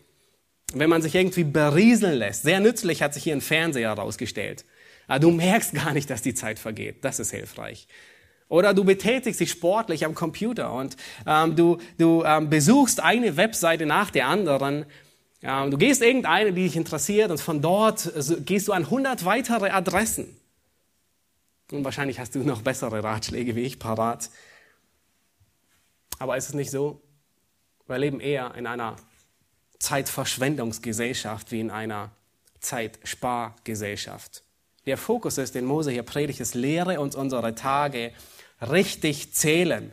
wenn man sich irgendwie berieseln lässt. Sehr nützlich hat sich hier ein Fernseher herausgestellt. Ah, du merkst gar nicht, dass die Zeit vergeht. Das ist hilfreich. Oder du betätigst dich sportlich am Computer und ähm, du, du ähm, besuchst eine Webseite nach der anderen. Ähm, du gehst irgendeine, die dich interessiert und von dort äh, gehst du an 100 weitere Adressen. Und wahrscheinlich hast du noch bessere Ratschläge wie ich parat. Aber ist es nicht so? Wir leben eher in einer Zeitverschwendungsgesellschaft wie in einer Zeitspargesellschaft. Der Fokus ist, den Mose hier predigt, ist, lehre uns unsere Tage richtig zählen.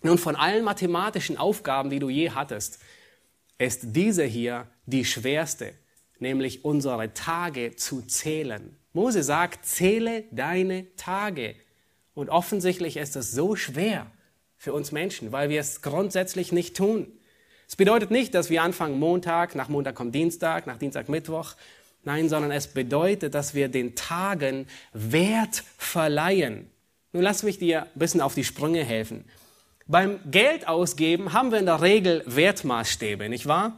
Nun, von allen mathematischen Aufgaben, die du je hattest, ist diese hier die schwerste, nämlich unsere Tage zu zählen. Mose sagt, zähle deine Tage. Und offensichtlich ist es so schwer für uns Menschen, weil wir es grundsätzlich nicht tun. Es bedeutet nicht, dass wir anfangen Montag, nach Montag kommt Dienstag, nach Dienstag Mittwoch Nein, sondern es bedeutet, dass wir den Tagen Wert verleihen. Nun lass mich dir ein bisschen auf die Sprünge helfen. Beim Geld ausgeben haben wir in der Regel Wertmaßstäbe, nicht wahr?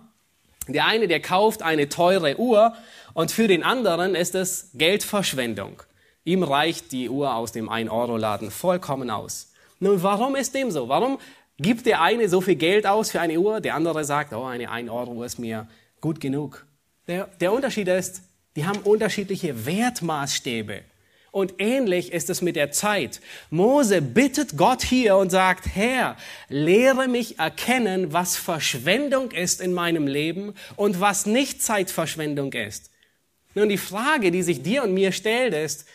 Der eine, der kauft eine teure Uhr und für den anderen ist es Geldverschwendung. Ihm reicht die Uhr aus dem 1-Euro-Laden vollkommen aus. Nun, warum ist dem so? Warum gibt der eine so viel Geld aus für eine Uhr, der andere sagt, oh, eine 1-Euro-Uhr ist mir gut genug? Der, der Unterschied ist, die haben unterschiedliche Wertmaßstäbe. Und ähnlich ist es mit der Zeit. Mose bittet Gott hier und sagt, Herr, lehre mich erkennen, was Verschwendung ist in meinem Leben und was nicht Zeitverschwendung ist. Nun, die Frage, die sich dir und mir stellt, ist,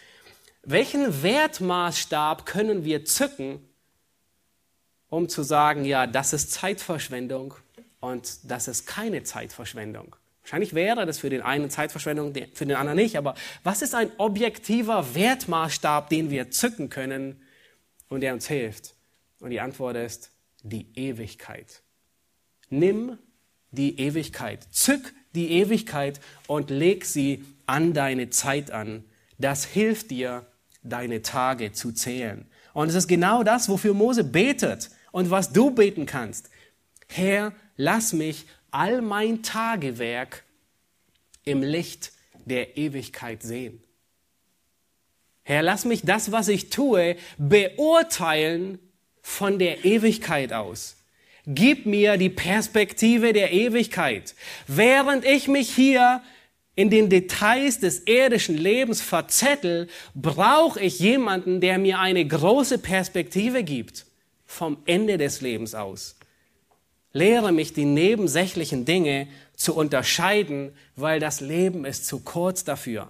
welchen Wertmaßstab können wir zücken, um zu sagen, ja, das ist Zeitverschwendung und das ist keine Zeitverschwendung? Wahrscheinlich wäre das für den einen Zeitverschwendung, für den anderen nicht. Aber was ist ein objektiver Wertmaßstab, den wir zücken können und der uns hilft? Und die Antwort ist die Ewigkeit. Nimm die Ewigkeit. Zück die Ewigkeit und leg sie an deine Zeit an. Das hilft dir, deine Tage zu zählen. Und es ist genau das, wofür Mose betet und was du beten kannst. Herr, lass mich all mein Tagewerk im Licht der Ewigkeit sehen. Herr, lass mich das, was ich tue, beurteilen von der Ewigkeit aus. Gib mir die Perspektive der Ewigkeit. Während ich mich hier in den Details des irdischen Lebens verzettel, brauche ich jemanden, der mir eine große Perspektive gibt vom Ende des Lebens aus. Lehre mich die nebensächlichen Dinge zu unterscheiden, weil das Leben ist zu kurz dafür.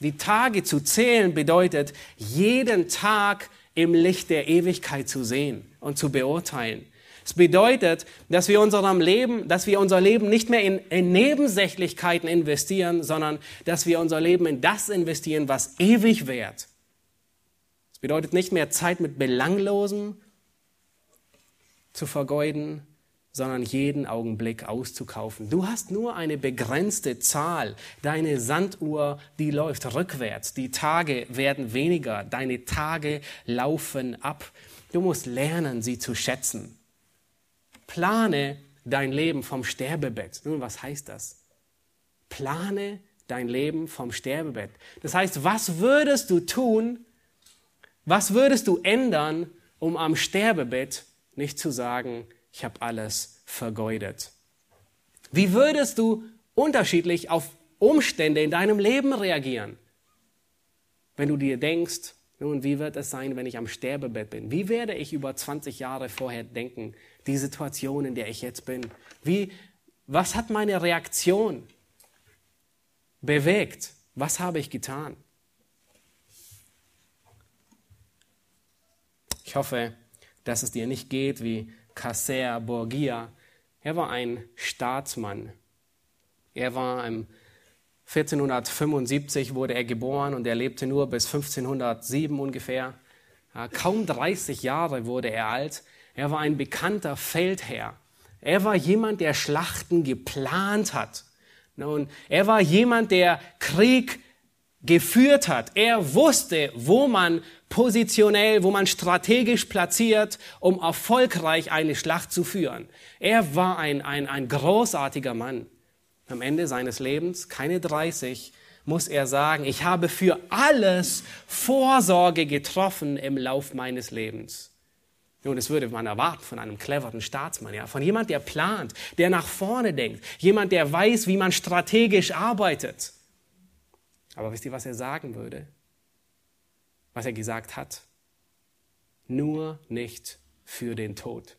Die Tage zu zählen bedeutet, jeden Tag im Licht der Ewigkeit zu sehen und zu beurteilen. Es bedeutet, dass wir unserem Leben, dass wir unser Leben nicht mehr in, in Nebensächlichkeiten investieren, sondern dass wir unser Leben in das investieren, was ewig währt. Es bedeutet nicht mehr Zeit mit Belanglosem, zu vergeuden, sondern jeden Augenblick auszukaufen. Du hast nur eine begrenzte Zahl. Deine Sanduhr, die läuft rückwärts. Die Tage werden weniger. Deine Tage laufen ab. Du musst lernen, sie zu schätzen. Plane dein Leben vom Sterbebett. Nun, was heißt das? Plane dein Leben vom Sterbebett. Das heißt, was würdest du tun? Was würdest du ändern, um am Sterbebett nicht zu sagen, ich habe alles vergeudet. Wie würdest du unterschiedlich auf Umstände in deinem Leben reagieren? Wenn du dir denkst, nun, wie wird es sein, wenn ich am Sterbebett bin? Wie werde ich über 20 Jahre vorher denken, die Situation, in der ich jetzt bin? Wie, was hat meine Reaktion bewegt? Was habe ich getan? Ich hoffe, dass es dir nicht geht wie Caser Borgia. Er war ein Staatsmann. Er war im 1475 wurde er geboren und er lebte nur bis 1507 ungefähr. Kaum 30 Jahre wurde er alt. Er war ein bekannter Feldherr. Er war jemand, der Schlachten geplant hat. Nun, er war jemand, der Krieg geführt hat. Er wusste, wo man positionell, wo man strategisch platziert, um erfolgreich eine Schlacht zu führen. Er war ein, ein, ein großartiger Mann. Am Ende seines Lebens, keine 30, muss er sagen, ich habe für alles Vorsorge getroffen im Lauf meines Lebens. Nun, das würde man erwarten von einem cleveren Staatsmann, ja, von jemand, der plant, der nach vorne denkt, jemand, der weiß, wie man strategisch arbeitet. Aber wisst ihr, was er sagen würde? Was er gesagt hat? Nur nicht für den Tod.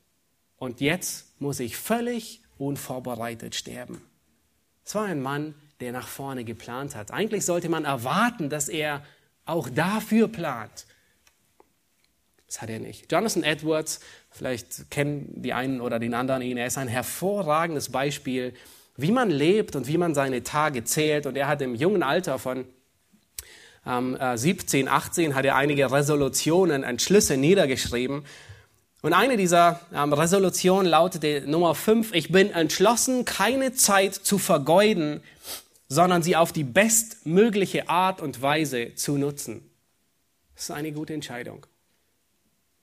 Und jetzt muss ich völlig unvorbereitet sterben. Es war ein Mann, der nach vorne geplant hat. Eigentlich sollte man erwarten, dass er auch dafür plant. Das hat er nicht. Jonathan Edwards, vielleicht kennen die einen oder den anderen ihn, er ist ein hervorragendes Beispiel wie man lebt und wie man seine Tage zählt. Und er hat im jungen Alter von ähm, 17, 18 hat er einige Resolutionen, Entschlüsse niedergeschrieben. Und eine dieser ähm, Resolutionen lautete Nummer 5, ich bin entschlossen, keine Zeit zu vergeuden, sondern sie auf die bestmögliche Art und Weise zu nutzen. Das ist eine gute Entscheidung.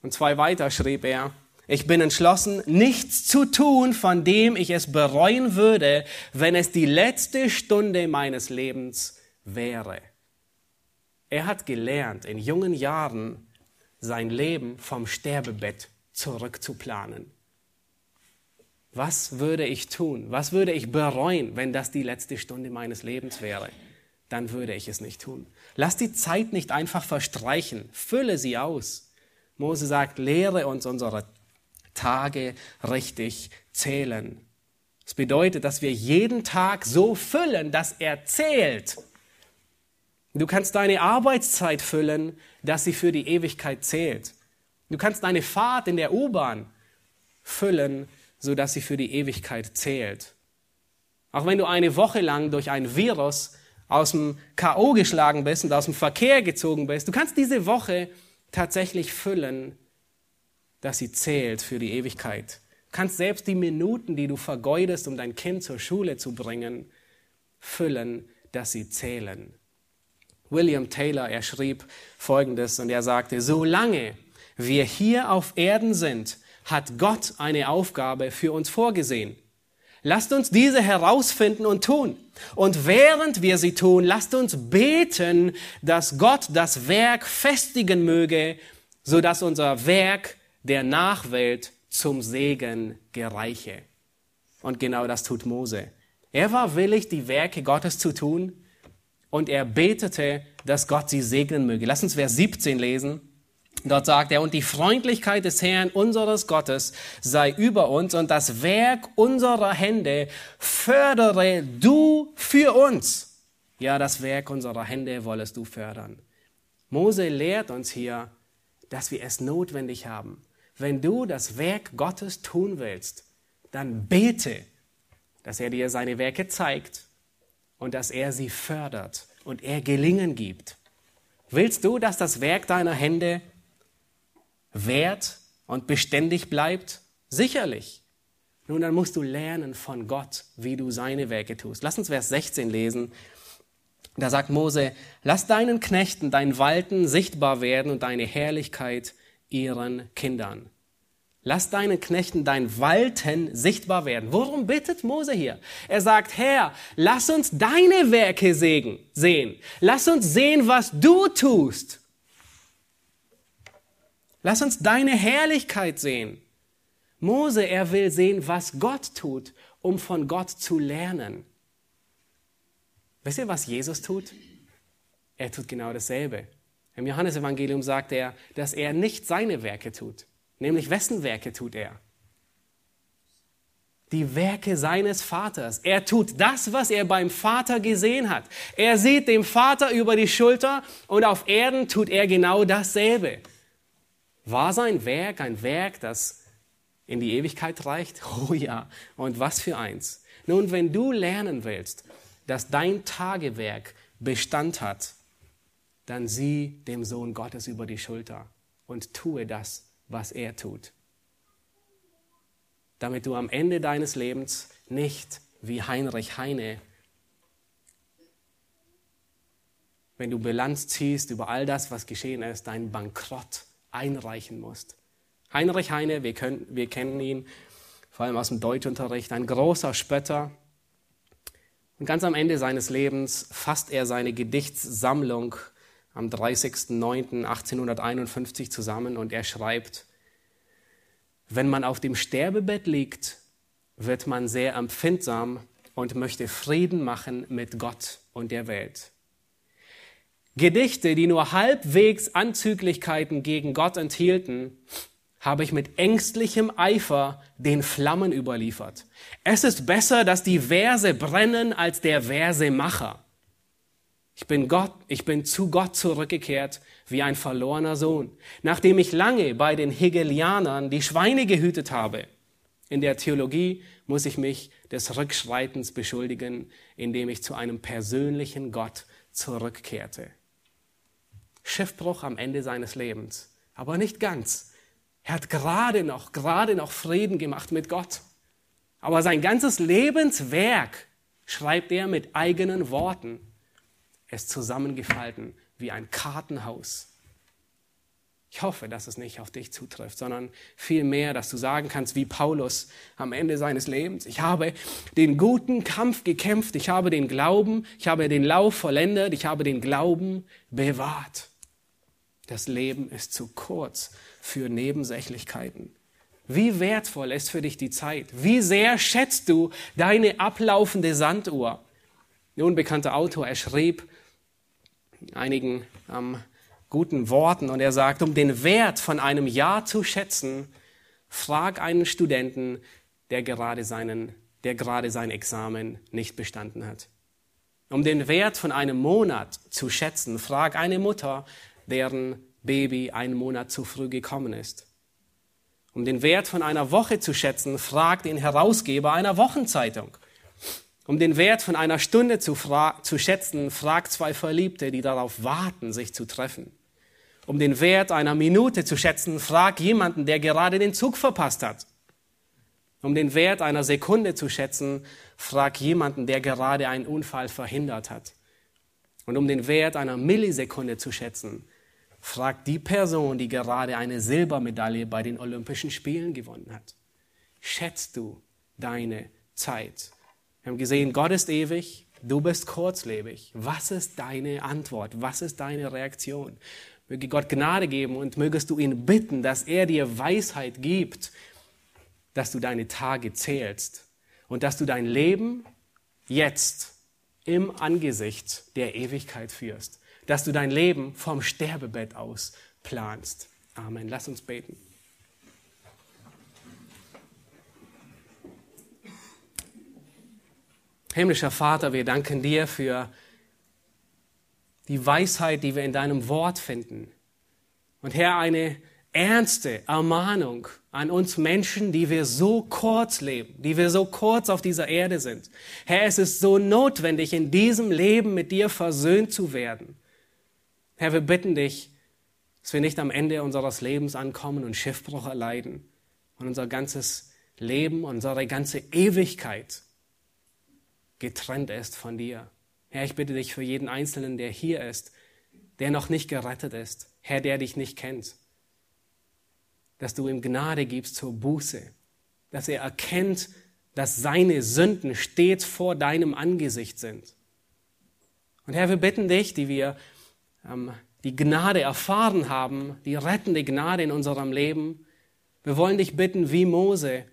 Und zwei weiter schrieb er, ich bin entschlossen, nichts zu tun, von dem ich es bereuen würde, wenn es die letzte Stunde meines Lebens wäre. Er hat gelernt, in jungen Jahren sein Leben vom Sterbebett zurückzuplanen. Was würde ich tun? Was würde ich bereuen, wenn das die letzte Stunde meines Lebens wäre? Dann würde ich es nicht tun. Lass die Zeit nicht einfach verstreichen. Fülle sie aus. Mose sagt, lehre uns unsere Tage richtig zählen. Das bedeutet, dass wir jeden Tag so füllen, dass er zählt. Du kannst deine Arbeitszeit füllen, dass sie für die Ewigkeit zählt. Du kannst deine Fahrt in der U-Bahn füllen, sodass sie für die Ewigkeit zählt. Auch wenn du eine Woche lang durch ein Virus aus dem K.O. geschlagen bist und aus dem Verkehr gezogen bist, du kannst diese Woche tatsächlich füllen, dass sie zählt für die Ewigkeit. Du kannst selbst die Minuten, die du vergeudest, um dein Kind zur Schule zu bringen, füllen, dass sie zählen. William Taylor, er schrieb Folgendes und er sagte, solange wir hier auf Erden sind, hat Gott eine Aufgabe für uns vorgesehen. Lasst uns diese herausfinden und tun. Und während wir sie tun, lasst uns beten, dass Gott das Werk festigen möge, so dass unser Werk der Nachwelt zum Segen gereiche. Und genau das tut Mose. Er war willig, die Werke Gottes zu tun und er betete, dass Gott sie segnen möge. Lass uns Vers 17 lesen. Dort sagt er, und die Freundlichkeit des Herrn unseres Gottes sei über uns und das Werk unserer Hände fördere du für uns. Ja, das Werk unserer Hände wollest du fördern. Mose lehrt uns hier, dass wir es notwendig haben, wenn du das Werk Gottes tun willst, dann bete, dass er dir seine Werke zeigt und dass er sie fördert und er Gelingen gibt. Willst du, dass das Werk deiner Hände wert und beständig bleibt? Sicherlich. Nun, dann musst du lernen von Gott, wie du seine Werke tust. Lass uns Vers 16 lesen. Da sagt Mose, lass deinen Knechten dein Walten sichtbar werden und deine Herrlichkeit ihren Kindern. Lass deinen Knechten dein Walten sichtbar werden. Worum bittet Mose hier? Er sagt, Herr, lass uns deine Werke sehen. Lass uns sehen, was du tust. Lass uns deine Herrlichkeit sehen. Mose, er will sehen, was Gott tut, um von Gott zu lernen. Wisst ihr, was Jesus tut? Er tut genau dasselbe. Im Johannesevangelium sagt er, dass er nicht seine Werke tut. Nämlich wessen Werke tut er? Die Werke seines Vaters. Er tut das, was er beim Vater gesehen hat. Er sieht dem Vater über die Schulter und auf Erden tut er genau dasselbe. War sein Werk ein Werk, das in die Ewigkeit reicht? Oh ja, und was für eins. Nun, wenn du lernen willst, dass dein Tagewerk Bestand hat, dann sieh dem Sohn Gottes über die Schulter und tue das, was er tut. Damit du am Ende deines Lebens nicht wie Heinrich Heine, wenn du Bilanz ziehst über all das, was geschehen ist, deinen Bankrott einreichen musst. Heinrich Heine, wir, können, wir kennen ihn vor allem aus dem Deutschunterricht, ein großer Spötter. Und ganz am Ende seines Lebens fasst er seine Gedichtssammlung am 30.09.1851 zusammen und er schreibt, wenn man auf dem Sterbebett liegt, wird man sehr empfindsam und möchte Frieden machen mit Gott und der Welt. Gedichte, die nur halbwegs Anzüglichkeiten gegen Gott enthielten, habe ich mit ängstlichem Eifer den Flammen überliefert. Es ist besser, dass die Verse brennen als der Versemacher. Ich bin Gott, ich bin zu Gott zurückgekehrt wie ein verlorener Sohn, nachdem ich lange bei den Hegelianern die Schweine gehütet habe. In der Theologie muss ich mich des Rückschreitens beschuldigen, indem ich zu einem persönlichen Gott zurückkehrte. Schiffbruch am Ende seines Lebens, aber nicht ganz. Er hat gerade noch, gerade noch Frieden gemacht mit Gott. Aber sein ganzes Lebenswerk schreibt er mit eigenen Worten es zusammengefalten wie ein Kartenhaus. Ich hoffe, dass es nicht auf dich zutrifft, sondern vielmehr, dass du sagen kannst, wie Paulus am Ende seines Lebens, ich habe den guten Kampf gekämpft, ich habe den Glauben, ich habe den Lauf vollendet, ich habe den Glauben bewahrt. Das Leben ist zu kurz für Nebensächlichkeiten. Wie wertvoll ist für dich die Zeit? Wie sehr schätzt du deine ablaufende Sanduhr? Der unbekannte Autor, er schrieb einigen ähm, guten Worten und er sagt, um den Wert von einem Jahr zu schätzen, frag einen Studenten, der gerade seinen, der gerade sein Examen nicht bestanden hat. Um den Wert von einem Monat zu schätzen, frag eine Mutter, deren Baby einen Monat zu früh gekommen ist. Um den Wert von einer Woche zu schätzen, frag den Herausgeber einer Wochenzeitung. Um den Wert von einer Stunde zu, zu schätzen, frag zwei Verliebte, die darauf warten, sich zu treffen. Um den Wert einer Minute zu schätzen, frag jemanden, der gerade den Zug verpasst hat. Um den Wert einer Sekunde zu schätzen, frag jemanden, der gerade einen Unfall verhindert hat. Und um den Wert einer Millisekunde zu schätzen, frag die Person, die gerade eine Silbermedaille bei den Olympischen Spielen gewonnen hat. Schätzt du deine Zeit? Wir haben gesehen, Gott ist ewig, du bist kurzlebig. Was ist deine Antwort? Was ist deine Reaktion? Möge Gott Gnade geben und mögest du ihn bitten, dass er dir Weisheit gibt, dass du deine Tage zählst und dass du dein Leben jetzt im Angesicht der Ewigkeit führst, dass du dein Leben vom Sterbebett aus planst. Amen. Lass uns beten. Himmlischer Vater, wir danken dir für die Weisheit, die wir in deinem Wort finden. Und Herr, eine ernste Ermahnung an uns Menschen, die wir so kurz leben, die wir so kurz auf dieser Erde sind. Herr, es ist so notwendig, in diesem Leben mit dir versöhnt zu werden. Herr, wir bitten dich, dass wir nicht am Ende unseres Lebens ankommen und Schiffbruch erleiden und unser ganzes Leben, unsere ganze Ewigkeit getrennt ist von dir. Herr, ich bitte dich für jeden Einzelnen, der hier ist, der noch nicht gerettet ist, Herr, der dich nicht kennt, dass du ihm Gnade gibst zur Buße, dass er erkennt, dass seine Sünden stets vor deinem Angesicht sind. Und Herr, wir bitten dich, die wir ähm, die Gnade erfahren haben, die rettende Gnade in unserem Leben, wir wollen dich bitten, wie Mose,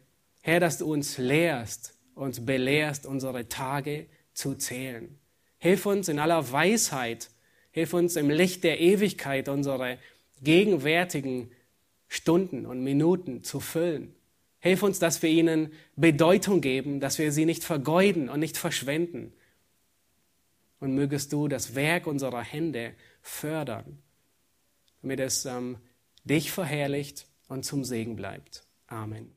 Herr, dass du uns lehrst, uns belehrst, unsere Tage zu zählen. Hilf uns in aller Weisheit, hilf uns im Licht der Ewigkeit unsere gegenwärtigen Stunden und Minuten zu füllen. Hilf uns, dass wir ihnen Bedeutung geben, dass wir sie nicht vergeuden und nicht verschwenden. Und mögest du das Werk unserer Hände fördern, damit es ähm, dich verherrlicht und zum Segen bleibt. Amen.